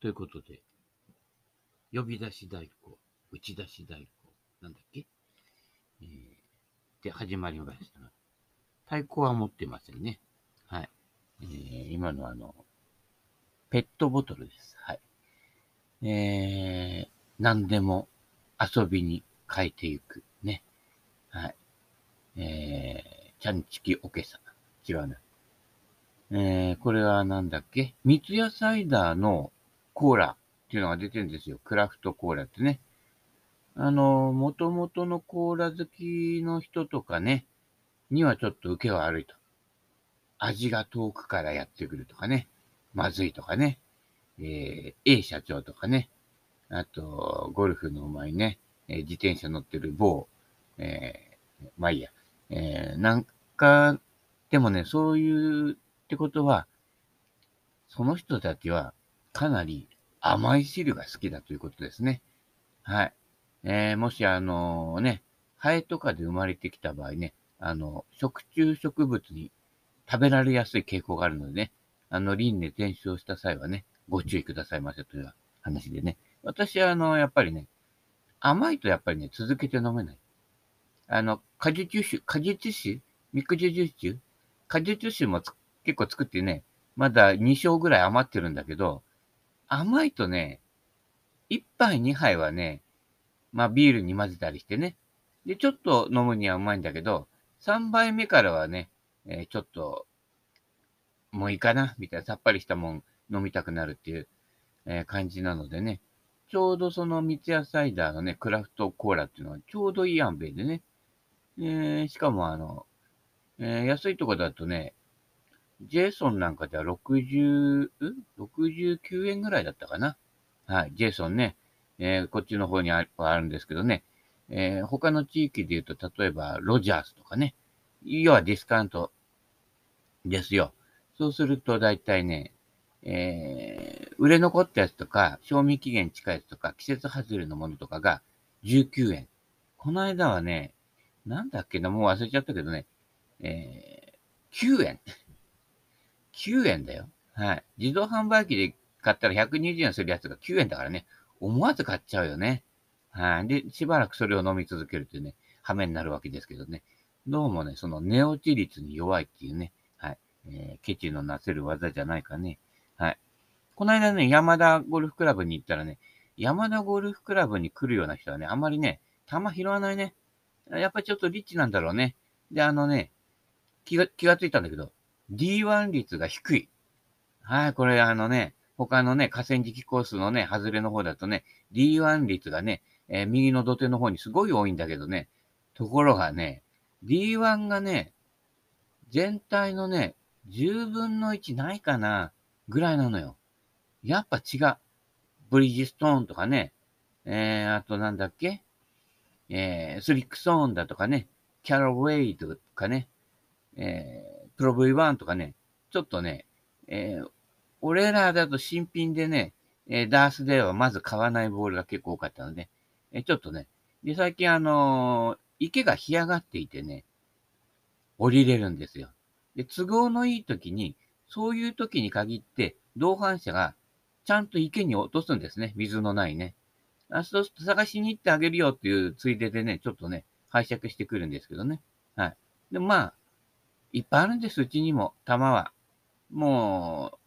ということで、呼び出し太鼓、打ち出し太鼓、なんだっけ？えー、で、始まりましたが、太鼓は持ってませんね。はい。えー、今のあの、ペットボトルです。はい。えー、何でも遊びに変えていく。ね。はい。えー、ちゃんちきおけさ。違うな。えー、これはなんだっけ？三ツ矢サイダーのコーラっていうのが出てるんですよ。クラフトコーラってね。あの、元々のコーラ好きの人とかね、にはちょっと受け悪いと。味が遠くからやってくるとかね。まずいとかね。えー、A 社長とかね。あと、ゴルフのうまいね。えー、自転車乗ってる某、えー、まあいいや。えー、なんか、でもね、そういうってことは、その人たちはかなり甘い汁が好きだということですね。はい。えー、もしあのね、ハエとかで生まれてきた場合ね、あの、食虫植物に食べられやすい傾向があるのでね、あの、輪廻転生した際はね、ご注意くださいませという話でね。私はあの、やっぱりね、甘いとやっぱりね、続けて飲めない。あの、果実酒、果実酒？肉汁酒果実酒も結構作ってね、まだ2升ぐらい余ってるんだけど、甘いとね、1杯2杯はね、まあビールに混ぜたりしてね。で、ちょっと飲むにはうまいんだけど、3杯目からはね、えー、ちょっと、もういいかなみたいなさっぱりしたもん飲みたくなるっていう、えー、感じなのでね。ちょうどその三ツ矢サイダーのね、クラフトコーラっていうのはちょうどいい塩梅でね。えー、しかもあの、えー、安いとこだとね、ジェイソンなんかでは60、69円ぐらいだったかな。はい、ジェイソンね、えー、こっちの方にあるんですけどね、えー、他の地域で言うと、例えば、ロジャースとかね、要はディスカウントですよ。そうすると、だいたいね、えー、売れ残ったやつとか、賞味期限近いやつとか、季節外れのものとかが19円。この間はね、なんだっけな、もう忘れちゃったけどね、えー、9円。9円だよ。はい。自動販売機で買ったら120円するやつが9円だからね、思わず買っちゃうよね。はい。で、しばらくそれを飲み続けるというね、羽目になるわけですけどね。どうもね、その寝落ち率に弱いっていうね、はい。えー、ケチのなせる技じゃないかね。はい。この間ね、山田ゴルフクラブに行ったらね、山田ゴルフクラブに来るような人はね、あんまりね、球拾わないね。やっぱりちょっとリッチなんだろうね。で、あのね、気が、気がついたんだけど、D1 率が低い。はい、これあのね、他のね、河川敷コースのね、外れの方だとね、D1 率がね、えー、右の土手の方にすごい多いんだけどね、ところがね、D1 がね、全体のね、10分の1ないかな、ぐらいなのよ。やっぱ違う。ブリヂストーンとかね、えー、あとなんだっけえー、スリックソーンだとかね、キャラウェイとかね、えー、プロ V1 とかね、ちょっとね、えー、俺らだと新品でね、えー、ダースではまず買わないボールが結構多かったので、えー、ちょっとね、で、最近あの、池が干上がっていてね、降りれるんですよ。で、都合のいい時に、そういう時に限って、同伴者がちゃんと池に落とすんですね。水のないね。あそうすると探しに行ってあげるよっていうついででね、ちょっとね、拝借してくるんですけどね。はい。で、まあ、いっぱいあるんです、うちにも、玉は。もう、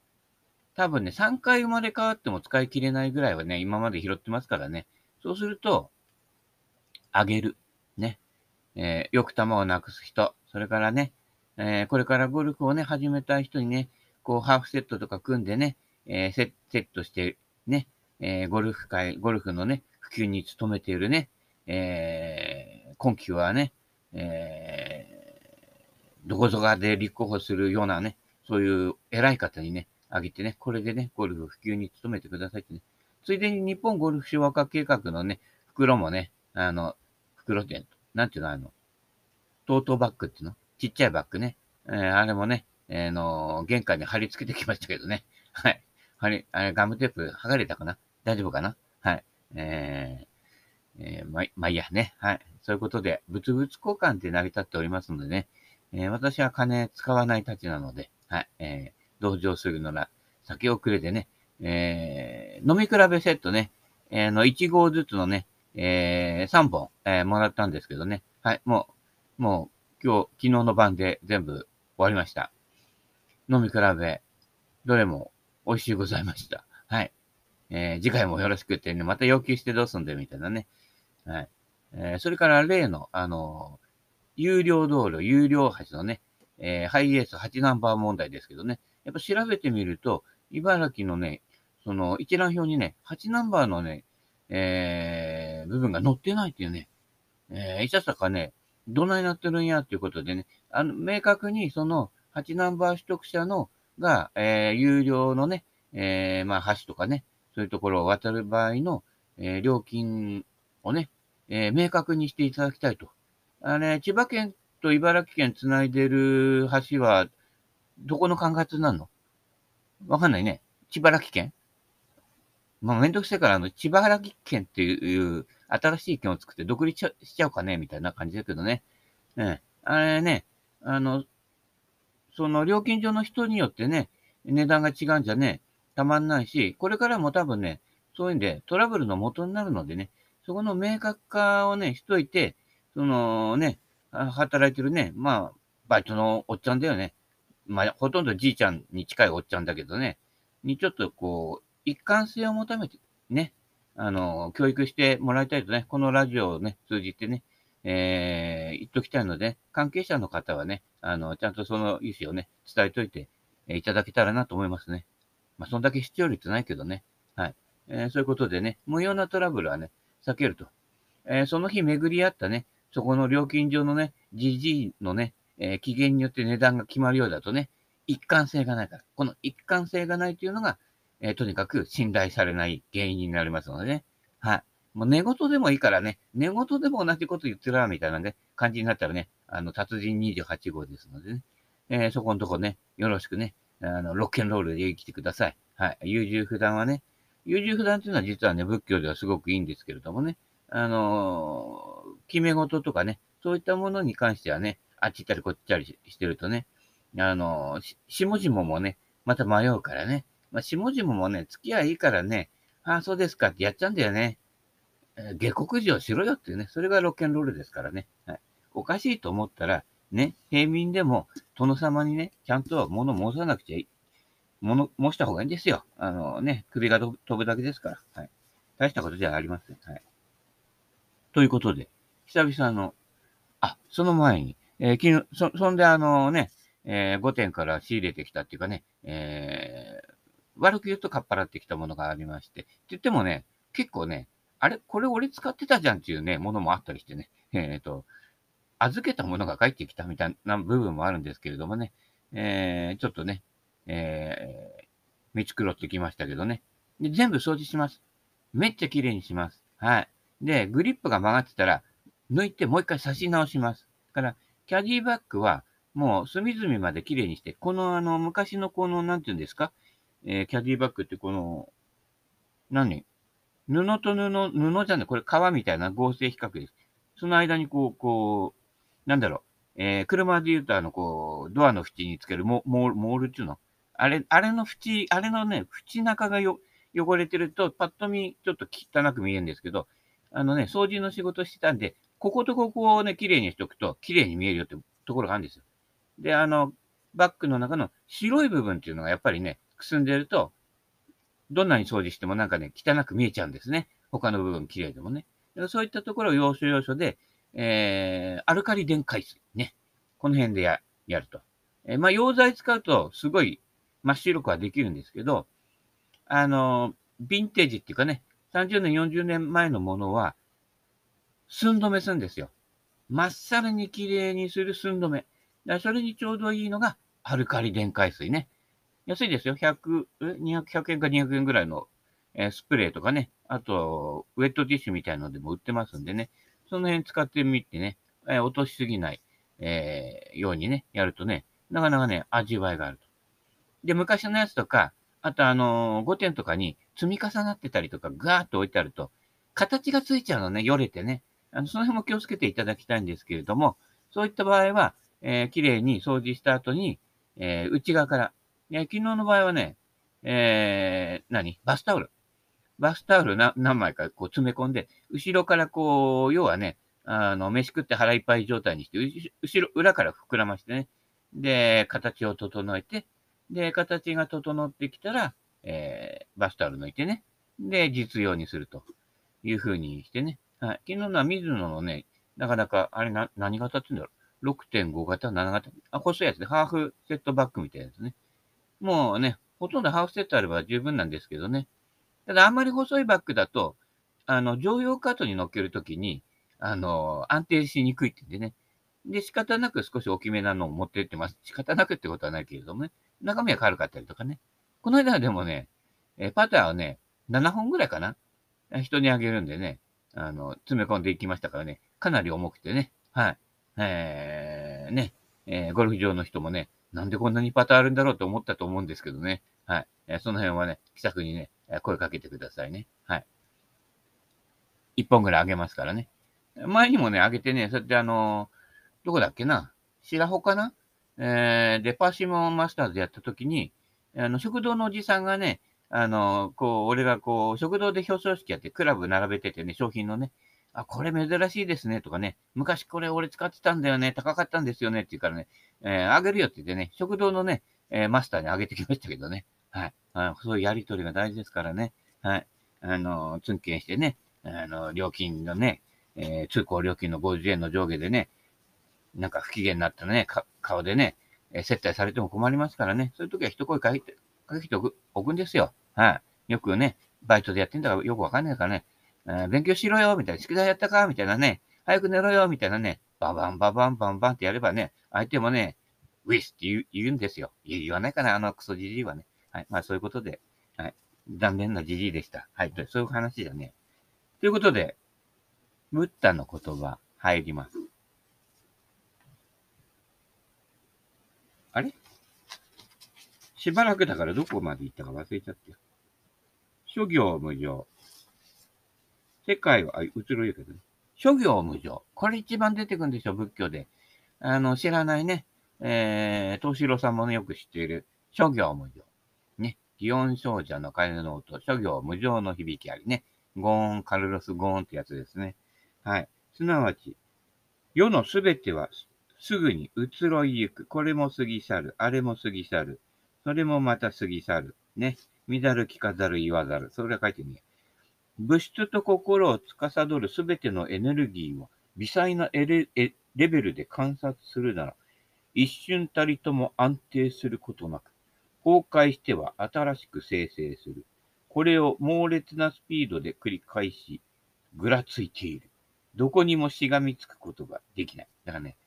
多分ね、3回生まれ変わっても使い切れないぐらいはね、今まで拾ってますからね。そうすると、あげる。ね。えー、よく玉をなくす人。それからね、えー、これからゴルフをね、始めたい人にね、こう、ハーフセットとか組んでね、えー、セットして、ね、え、ゴルフ界、ゴルフのね、普及に努めているね、え、今季はね、え、どこぞかで立候補するようなね、そういう偉い方にね、あげてね、これでね、ゴルフ普及に努めてくださいってね。ついでに日本ゴルフ小和化計画のね、袋もね、あの、袋店、なんていうの、あの、トートバッグっていうの？ちっちゃいバッグね。えー、あれもね、えー、の、玄関に貼り付けてきましたけどね。はい。貼り、あれ、ガムテープ剥がれたかな？大丈夫かな？はい。えー、えー、ま、まあ、いいやね。はい。そういうことで、物々交換って成り立っておりますのでね、えー、私は金使わないたちなので、はい、えー、同情するなら、酒をくれてね、えー、飲み比べセットね、えー、の1合ずつのね、えー、3本、えー、もらったんですけどね。はい、もう、もう、今日、昨日の晩で全部終わりました。飲み比べ、どれも美味しいございました。はい。えー、次回もよろしくってね、また要求してどうすんだよ、みたいなね。はい。えー、それから例の、あの有料道路、有料橋のね、えー、ハイエース8ナンバー問題ですけどね。やっぱ調べてみると、茨城のね、その一覧表にね、8ナンバーのね、えー、部分が載ってないっていうね、えー、いささかね、どないなってるんやっていうことでね、あの、明確にその8ナンバー取得者のが、えー、有料のね、えー、まあ、橋とかね、そういうところを渡る場合の、えー、料金をね、えー、明確にしていただきたいと。あれ、千葉県と茨城県つないでる橋は、どこの管轄なの？わかんないね。千葉県県？まあ、めんどくせえから、あの、千葉県県っていう新しい県を作って独立しちゃおうかねみたいな感じだけどね。ねあれね、あの、その料金所の人によってね、値段が違うんじゃね、たまんないし、これからも多分ね、そういうんでトラブルの元になるのでね、そこの明確化をね、しといて、そのね、働いてるね、まあ、バイトのおっちゃんだよね。まあ、ほとんどじいちゃんに近いおっちゃんだけどね、にちょっとこう、一貫性を求めて、ね、あの、教育してもらいたいとね、このラジオをね、通じてね、えー、言っときたいので、関係者の方はね、あの、ちゃんとその意思をね、伝えといて、えー、いただけたらなと思いますね。まあ、そんだけ必要率ないけどね。はい。えー、そういうことでね、無用なトラブルはね、避けると。えー、その日巡り合ったね、そこの料金所のね、GG のね、えー、期限によって値段が決まるようだとね、一貫性がないから。この一貫性がないというのが、えー、とにかく信頼されない原因になりますのでね。はい。もう寝言でもいいからね、寝言でも同じこと言ってるわ、みたいなね、感じになったらね、あの、達人28号ですのでね、えー、そこのとこね、よろしくね、あの、ロッケンロールで生きてください。はい。優柔不断はね、優柔不断っていうのは実はね、仏教ではすごくいいんですけれどもね、あのー、決め事とかね、そういったものに関してはね、あっち行ったりこっち行ったりしてるとね、あのー、下々もね、また迷うからね、まあ、下々もね、付き合いいいからね、ああ、そうですかってやっちゃうんだよね。下克上しろよっていうね、それがロケンロールですからね。はい。おかしいと思ったら、ね、平民でも殿様にね、ちゃんと物申さなくちゃいい。物申した方がいいんですよ。あのね、首が飛ぶだけですから。はい。大したことじゃありません。はい。ということで、久々の、あ、その前に、えー、昨日、そ、そんであのね、えー、5点から仕入れてきたっていうかね、えー、悪く言うとかっぱらってきたものがありまして、って言ってもね、結構ね、あれこれ俺使ってたじゃんっていうね、ものもあったりしてね、えっ、ー、と、預けたものが返ってきたみたいな部分もあるんですけれどもね、えー、ちょっとね、えー、見繕ってきましたけどね。で、全部掃除します。めっちゃ綺麗にします。はい。で、グリップが曲がってたら、抜いてもう一回差し直します。だから、キャディバッグは、もう隅々まで綺麗にして、このあの、昔のこの、なんていうんですか、えー、キャディバッグってこの、何？布と布、布じゃない、これ革みたいな合成比較です。その間にこう、こう、なんだろう、えー、車で言うとあの、こう、ドアの縁につけるモモールっていうの？あれ、あれの縁、あれのね、縁中がよ汚れてると、パッと見、ちょっと汚く見えるんですけど、あのね、掃除の仕事してたんで、こことここをね、綺麗にしておくと、綺麗に見えるよってところがあるんですよ。で、あの、バッグの中の白い部分っていうのがやっぱりね、くすんでると、どんなに掃除してもなんかね、汚く見えちゃうんですね。他の部分綺麗でもね。そういったところを要所要所で、えー、アルカリ電解水ね。この辺でややると。えー、まあ、溶剤使うとすごい真っ白くはできるんですけど、あのヴィンテージっていうかね、30年、40年前のものは、寸止めするんですよ。まっさらに綺麗にする寸止め。だそれにちょうどいいのが、アルカリ電解水ね。安いですよ。100、200、100円か200円ぐらいの、えー、スプレーとかね。あと、ウェットティッシュみたいのでも売ってますんでね。その辺使ってみてね、えー、落としすぎない、えー、ようにね、やるとね、なかなかね、味わいがあると。で、昔のやつとか、あとあのー、5点とかに積み重なってたりとか、ガーッと置いてあると、形がついちゃうのね、よれてね。あの、その辺も気をつけていただきたいんですけれども、そういった場合は、えー、綺麗に掃除した後に、えー、内側から、えー、昨日の場合はね、えー、何？バスタオル。バスタオルな何枚かこう詰め込んで、後ろからこう、要はね、あの、飯食って腹いっぱい状態にして、後ろ、裏から膨らましてね。で、形を整えて、で、形が整ってきたら、えー、バスタオル抜いてね。で、実用にするという風にしてね。はい。昨日のは水野のね、なかなか、あれな、何型って言うんだろう。6.5型、7型。あ、細いやつで、ハーフセットバッグみたいなやつね。もうね、ほとんどハーフセットあれば十分なんですけどね。ただ、あんまり細いバッグだと、あの、乗用カートに乗っけるときに、あの、安定しにくいって言ってね。で、仕方なく少し大きめなのを持ってってます。仕方なくってことはないけれどもね。中身は軽かったりとかね。この間はでもね、えパターをね、7本ぐらいかな人にあげるんでね、あの、詰め込んでいきましたからね、かなり重くてね、はい。えー、ね、えー、ゴルフ場の人もね、なんでこんなにパターあるんだろうと思ったと思うんですけどね、はい。えー、その辺はね、気さくにね、声かけてくださいね。はい。1本ぐらいあげますからね。前にもね、あげてね、そうやってあのー、どこだっけな？白穂かな？えー、で、パシモンマスターズやった時に、あの、食堂のおじさんがね、あの、こう、俺がこう、食堂で表彰式やって、クラブ並べててね、商品のね、あ、これ珍しいですね、とかね、昔これ俺使ってたんだよね、高かったんですよね、って言うからね、えー、あげるよって言ってね、食堂のね、えー、マスターにあげてきましたけどね、はい。あそういうやりとりが大事ですからね、はい。あの、ツンケンしてね、あの、料金のね、えー、通行料金の50円の上下でね、なんか不機嫌になったね、顔でね、え接待されても困りますからね、そういう時は一声かけて、かけておくおくんですよ。はい。よくね、バイトでやってんだからよくわかんないからね、えー、勉強しろよ、みたいな、宿題やったか、みたいなね、早く寝ろよ、みたいなね、ババンババンバンバンってやればね、相手もね、ウィスって言う言うんですよ。言わないかな、あのクソじじいはね。はい。まあそういうことで、はい。残念なじじいでした。はい。そういう話だね。ということで、ブッダの言葉入ります。あれ？しばらくだからどこまで行ったか忘れちゃってよ。諸行無常。世界は、あ、移ろいけどね。諸行無常。これ一番出てくるんですよ、仏教で。あの、知らないね。えー、東四郎さんもね、よく知っている。諸行無常。ね。祇園少女の鐘の音、諸行無常の響きありね。ゴーン、カルロス・ゴーンってやつですね。はい。すなわち、世のすべてはすぐに移ろいゆく。これも過ぎ去る。あれも過ぎ去る。それもまた過ぎ去る。ね。乱る聞かざる言わざる。それは書いてね。物質と心を司るすべてのエネルギーを微細なレベルで観察するなら、一瞬たりとも安定することなく、崩壊しては新しく生成する。これを猛烈なスピードで繰り返し、ぐらついている。どこにもしがみつくことができない。だからね、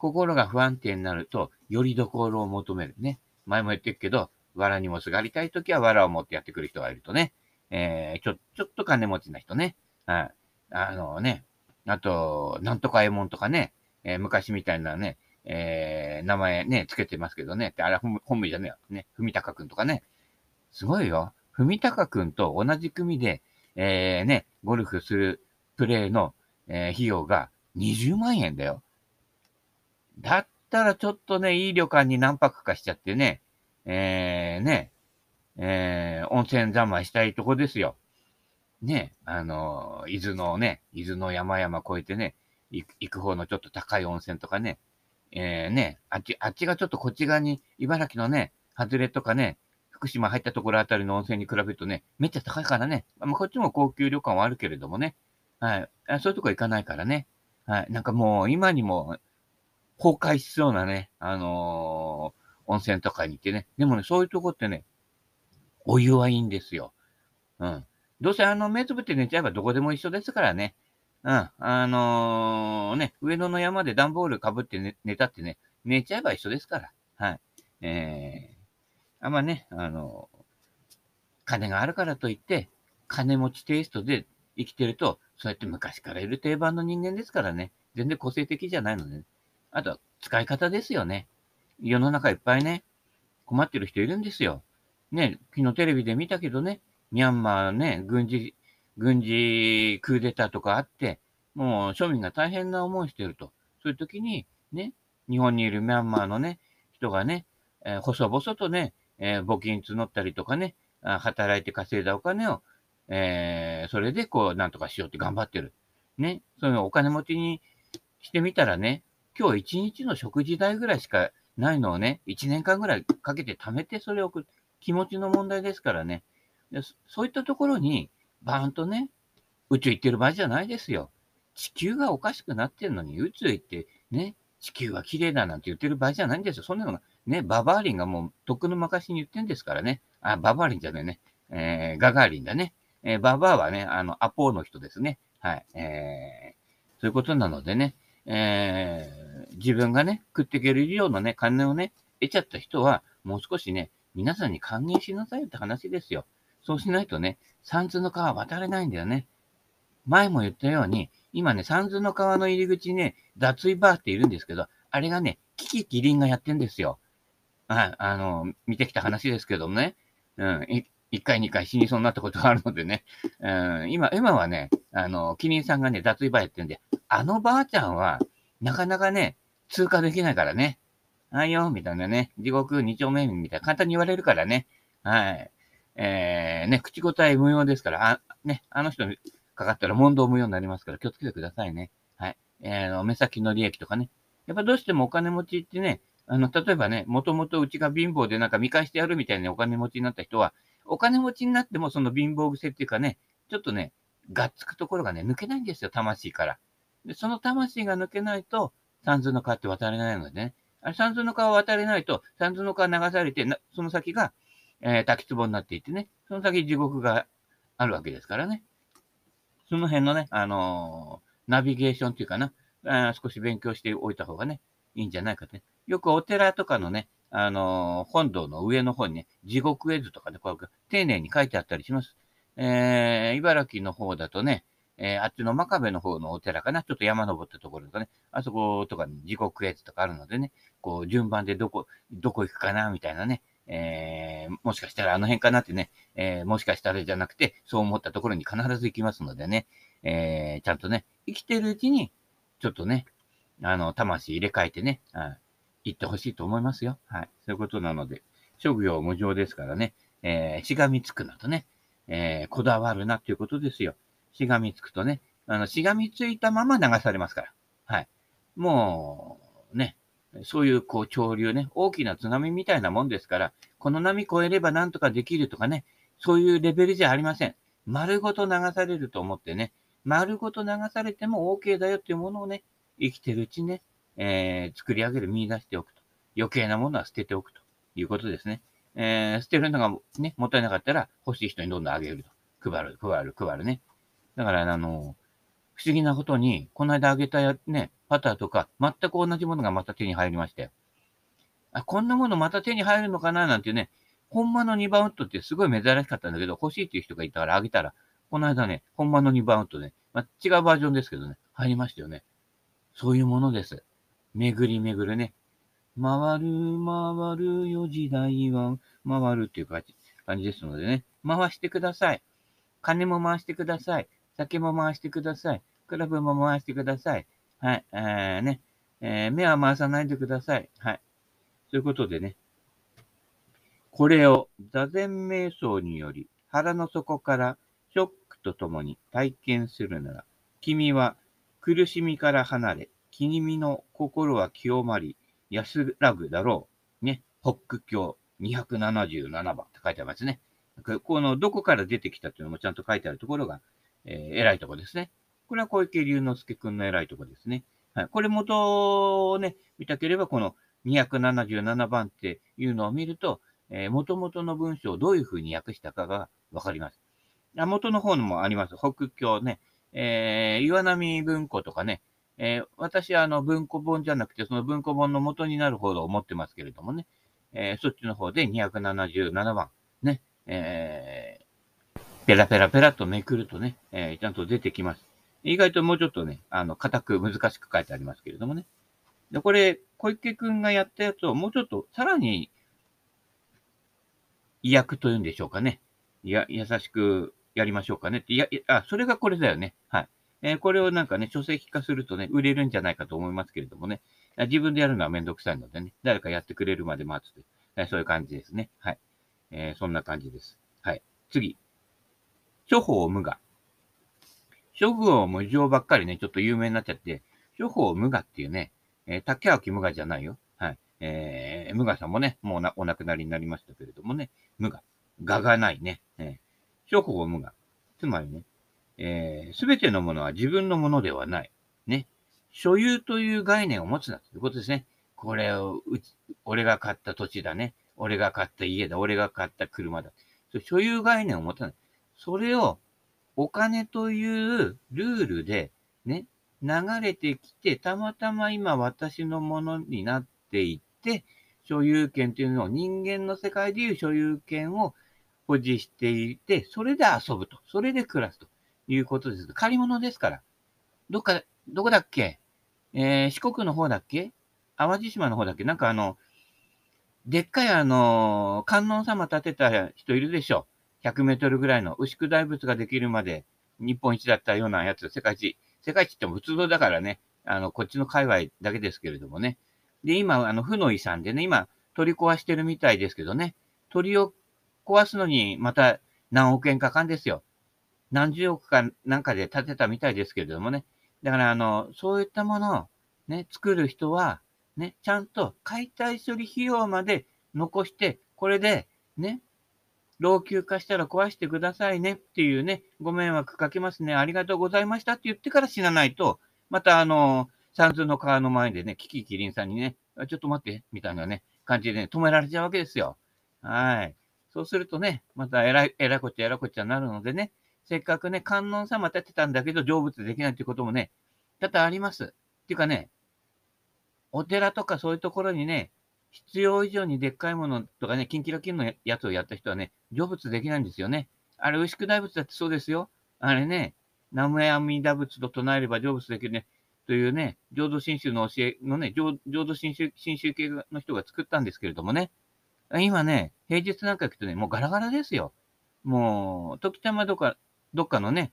心が不安定になると、よりどころを求めるね。前も言ってるけど、藁にもすがりたいときは藁を持ってやってくる人がいるとね。えー、ちょ、ちょっと金持ちな人ね。はい。あのね、あと、なんとかえもんとかね、えー、昔みたいなね、えー、名前ね、つけてますけどね。あれ本本名じゃねえよ。ね。ふみたかくんとかね。すごいよ。ふみたかくんと同じ組で、えー、ね、ゴルフするプレイの、えー、費用が20万円だよ。だったらちょっとね、いい旅館に何泊かしちゃってね、えー、ね、えー、温泉三昧したいとこですよ。ね、あの、伊豆のね、伊豆の山々越えてね、行く方のちょっと高い温泉とかね、えー、ね、あっち、あっちがちょっとこっち側に、茨城のね、外れとかね、福島入ったところあたりの温泉に比べるとね、めっちゃ高いからね。まあ、こっちも高級旅館はあるけれどもね。はい。そういうとこ行かないからね。はい。なんかもう、今にも、崩壊しそうなね、あのー、温泉とかに行ってね。でもね、そういうとこってね、お湯はいいんですよ。うん。どうせあの、目つぶって寝ちゃえばどこでも一緒ですからね。うん。あのー、ね、上野の山で段ボールかぶって寝寝たってね、寝ちゃえば一緒ですから。はい。えー、あんまね、あのー、金があるからといって、金持ちテイストで生きてると、そうやって昔からいる定番の人間ですからね。全然個性的じゃないので、ね、あと、使い方ですよね。世の中いっぱいね、困ってる人いるんですよ。ね、昨日テレビで見たけどね、ミャンマーね、軍事、軍事クーデターとかあって、もう庶民が大変な思いしてると。そういう時に、ね、日本にいるミャンマーのね、人がね、えー、細々とね、えー、募金募ったりとかね、働いて稼いだお金を、えー、それでこう、なんとかしようって頑張ってる。ね。そのお金持ちにしてみたらね、今日一日の食事代ぐらいしかないのをね、一年間ぐらいかけて貯めてそれを送る。気持ちの問題ですからね。でそういったところに、バーンとね、宇宙行ってる場合じゃないですよ。地球がおかしくなってるのに、宇宙行って、ね、地球は綺麗だなんて言ってる場合じゃないんですよ。そんなのが、ね、ババアリンがもう、とっくの昔に言ってんですからね。あ、ババアリンじゃないね。えー、ガガーリンだね。えー、ババアはね、あの、アポーの人ですね。はい。えー、そういうことなのでね、えー、自分がね、食っていける量のね、金をね、得ちゃった人は、もう少しね、皆さんに還元しなさいって話ですよ。そうしないとね、三途の川渡れないんだよね。前も言ったように、今ね、三途の川の入り口にね、脱衣バーっているんですけど、あれがね、キキキリンがやってんですよ。はい、あの、見てきた話ですけどもね。うん、一回二回死にそうになったことがあるのでね。うん、今、今はね、あの、キリンさんがね、脱衣バーやってるんで、あのばあちゃんは、なかなかね、通過できないからね。あいよ、みたいなね、地獄二丁目みたいな簡単に言われるからね。はい。えー、ね、口答え無用ですから、あ、ね、あの人にかかったら問答無用になりますから気をつけてくださいね。はい。えー、目先の利益とかね。やっぱどうしてもお金持ちってね、あの、例えばね、もともとうちが貧乏でなんか見返してやるみたいなお金持ちになった人は、お金持ちになってもその貧乏癖っていうかね、ちょっとね、がっつくところがね、抜けないんですよ、魂から。で、その魂が抜けないと、三途の川って渡れないのでね。あれ、三途の川渡れないと、三途の川流されて、その先が、えー、滝壺になっていてね、その先地獄があるわけですからね。その辺のね、あのー、ナビゲーションっていうかな、あ少し勉強しておいた方がね、いいんじゃないかね。よくお寺とかのね、あのー、本堂の上の方にね、地獄絵図とかね、こう丁寧に書いてあったりします。えー、茨城の方だとね、えー、あっちの真壁の方のお寺かな、ちょっと山登ったところとかね、あそことかに地獄絵図とかあるのでね、こう順番でどこ、どこ行くかな、みたいなね、えー、もしかしたらあの辺かなってね、えー、もしかしたらじゃなくて、そう思ったところに必ず行きますのでね、えー、ちゃんとね、生きてるうちに、ちょっとね、あの、魂入れ替えてね、はい、行ってほしいと思いますよ。はい。そういうことなので、職業無常ですからね、え、しがみつくなとね、え、こだわるなっていうことですよ。しがみつくとね、あの、しがみついたまま流されますから。はい。もう、ね、そういう、こう、潮流ね、大きな津波みたいなもんですから、この波越えればなんとかできるとかね、そういうレベルじゃありません。丸ごと流されると思ってね、丸ごと流されても OK だよっていうものをね、生きてるうちね、えー、作り上げる、見出しておくと。余計なものは捨てておくということですね。えー、捨てるのがね、もったいなかったら欲しい人にどんどんあげると。配る、配る、配るね。だから、あの、不思議なことに、この間あげた、ね、パターとか、全く同じものがまた手に入りましてあ、こんなものまた手に入るのかななんてね、本間の2バウンドってすごい珍しかったんだけど、欲しいっていう人がいたからあげたら、この間ね、本間の2バウンドね、まあ、違うバージョンですけどね、入りましたよね。そういうものです。巡り巡るね。回る、回るよ時代は、回るっていう感じですのでね。回してください。金も回してください。酒も回してください。クラブも回してください。はい。えー、ね。えー、目は回さないでください。はい。ということでね。これを座禅瞑想により腹の底からショックとともに体験するなら、君は苦しみから離れ、君の心は清まり、安らぐだろう。ね。北区教277番って書いてありますね。このどこから出てきたっていうのもちゃんと書いてあるところが、えー、偉いとこですね。これは小池龍之介くんの偉いとこですね。はい。これ元をね、見たければ、この277番っていうのを見ると、えー、元々の文章をどういうふうに訳したかがわかります。あ元の方にもあります。北京ね、えー、岩波文庫とかね、えー、私はあの文庫本じゃなくて、その文庫本の元になるほど思ってますけれどもね、えー、そっちの方で277番、ね、えー、ペラペラペラとめくるとね、えー、ちゃんと出てきます。意外ともうちょっとね、あの、硬く難しく書いてありますけれどもね。で、これ、小池くんがやったやつをもうちょっとさらに、意訳というんでしょうかね。いや、優しくやりましょうかねって。いや、あ、それがこれだよね。はい。えー、これをなんかね、書籍化するとね、売れるんじゃないかと思いますけれどもね。自分でやるのはめんどくさいのでね、誰かやってくれるまで待つという、そういう感じですね。はい。えー、そんな感じです。はい。次。処方無我。諸行無常ばっかりね、ちょっと有名になっちゃって、処方無我っていうね、えー、竹脇無我じゃないよ。はい。えー、無我さんもね、もうお亡くなりになりましたけれどもね、無我。我がないね。えー、処方無我。つまりね、えす、べてのものは自分のものではない。ね。所有という概念を持つなということですね。これを、うち、俺が買った土地だね。俺が買った家だ。俺が買った車だ。所有概念を持たない。それを、お金というルールで、ね、流れてきて、たまたま今私のものになっていって、所有権というのを人間の世界でいう所有権を保持していて、それで遊ぶと。それで暮らすということです。借り物ですから。どっか、どこだっけ？えー、四国の方だっけ？淡路島の方だっけ？なんかあの、でっかいあの、観音様建てた人いるでしょ。100メートルぐらいの牛久大仏ができるまで日本一だったようなやつ、世界一。世界一っても仏像だからね、あの、こっちの界隈だけですけれどもね。で、今、あの、負の遺産でね、今、取り壊してるみたいですけどね、鳥を壊すのにまた何億円かかんですよ。何十億かなんかで建てたみたいですけれどもね。だから、あの、そういったものをね、作る人は、ね、ちゃんと解体処理費用まで残して、これで、ね、老朽化したら壊してくださいねっていうね、ご迷惑かけますね、ありがとうございましたって言ってから死なないと、またあの、三途の川の前でね、キキキリンさんにね、ちょっと待って、みたいなね、感じでね、止められちゃうわけですよ。はい。そうするとね、またえらい、えらこっちゃえらこっちゃになるのでね、せっかくね、観音様立てたんだけど、成仏できないっていうこともね、多々あります。っていうかね、お寺とかそういうところにね、必要以上にでっかいものとかね、キンキラキンのやつをやった人はね、成仏できないんですよね。あれ、牛久大仏だってそうですよ。あれね、南無阿弥陀仏と唱えれば成仏できるね、というね、浄土真宗の教えのね、浄土真宗真宗系の人が作ったんですけれどもね、今ね、平日なんか行くとね、もうガラガラですよ。もう、時たまどっか、どっかのね、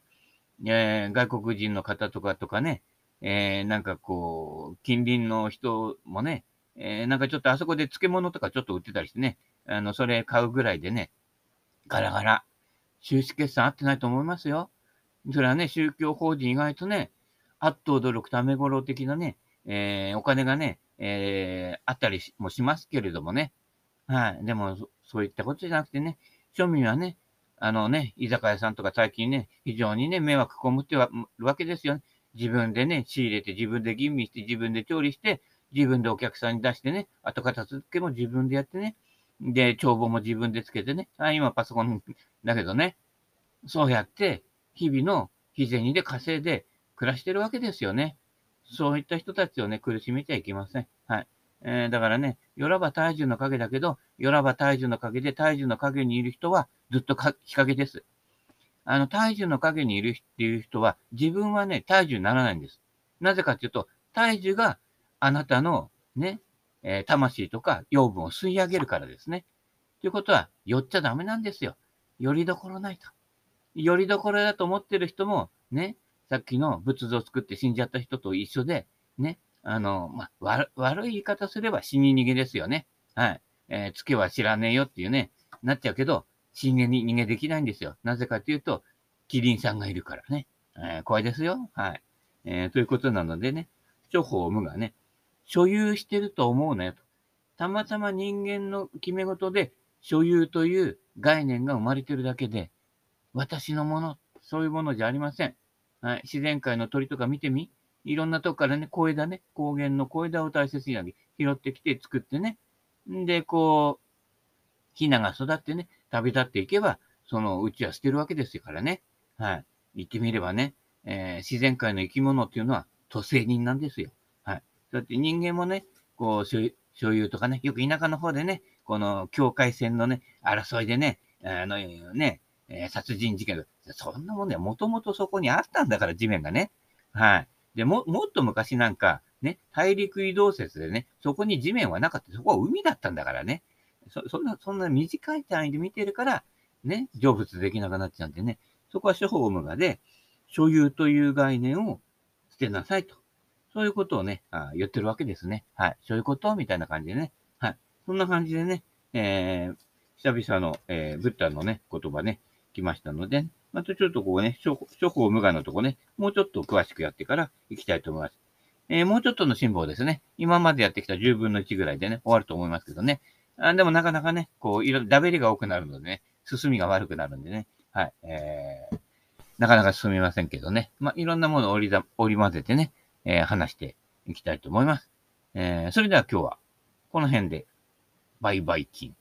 えー、外国人の方とかとかね、えー、なんかこう、近隣の人もね、えー、なんかちょっとあそこで漬物とかちょっと売ってたりしてね、あの、それ買うぐらいでね、ガラガラ。収支決算合ってないと思いますよ。それはね、宗教法人意外とね、あっと驚くためごろ的なね、えー、お金がね、えー、あったりもしますけれどもね。はい。でも、そういったことじゃなくてね、庶民はね、あのね、居酒屋さんとか最近ね、非常にね、迷惑被ってるわけですよね。自分でね、仕入れて、自分で吟味して、自分で調理して、自分でお客さんに出してね、後片付けも自分でやってね、で、帳簿も自分でつけてね、あ、今パソコン だけどね、そうやって、日々の日銭で稼いで暮らしてるわけですよね。そういった人たちをね、苦しめちゃいけません。はい。えー、だからね、よらば大樹の影だけど、よらば大樹の影で大樹の影にいる人はずっと日陰です。あの、大樹の影にいるっていう人は、自分はね、大樹にならないんです。なぜかっていうと、大樹があなたのね、え、魂とか養分を吸い上げるからですね。ということは、寄っちゃダメなんですよ。寄り所ないと。寄り所だと思ってる人も、ね、さっきの仏像を作って死んじゃった人と一緒で、ね、あの、まあ、悪い言い方すれば死に逃げですよね。はい。えー、月は知らねえよっていうね、なっちゃうけど、死に逃げできないんですよ。なぜかというと、キリンさんがいるからね。えー、怖いですよ。はい。えー、ということなのでね、処方無がね、所有してると思うなよと。たまたま人間の決め事で所有という概念が生まれてるだけで、私のもの、そういうものじゃありません。はい。自然界の鳥とか見てみ。いろんなとこからね、小枝ね、高原の小枝を大切に拾ってきて作ってね。んで、こう、ヒナが育ってね、旅立っていけば、そのうちは捨てるわけですからね。はい。言ってみればね、えー、自然界の生き物っていうのは土星人なんですよ。だって人間もね、こう、所有とかね、よく田舎の方でね、この境界線のね、争いでね、あのね、え、殺人事件、そんなもんね、もともとそこにあったんだから、地面がね。はい。で、も、もっと昔なんか、ね、大陸移動説でね、そこに地面はなかった。そこは海だったんだからね。そそんな、そんな短い単位で見てるから、ね、成仏できなくなっちゃうんでね、そこは処方無我で、所有という概念を捨てなさいと。そういうことをね、あ言ってるわけですね。はい。そういうことみたいな感じでね。はい。そんな感じでね、えー、久々の、えー、ブッダのね、言葉ね、来ましたので、またちょっとこうね、諸法無我のとこね、もうちょっと詳しくやってから行きたいと思います。えー、もうちょっとの辛抱ですね。今までやってきた10分の1ぐらいでね、終わると思いますけどね。あでもなかなかね、こう、いろ、ダベリが多くなるのでね、進みが悪くなるんでね。はい。えー、なかなか進みませんけどね。まあ、いろんなものを織りだ織り交ぜてね、えー、話していきたいと思います。えー、それでは今日は、この辺で、バイバイキン。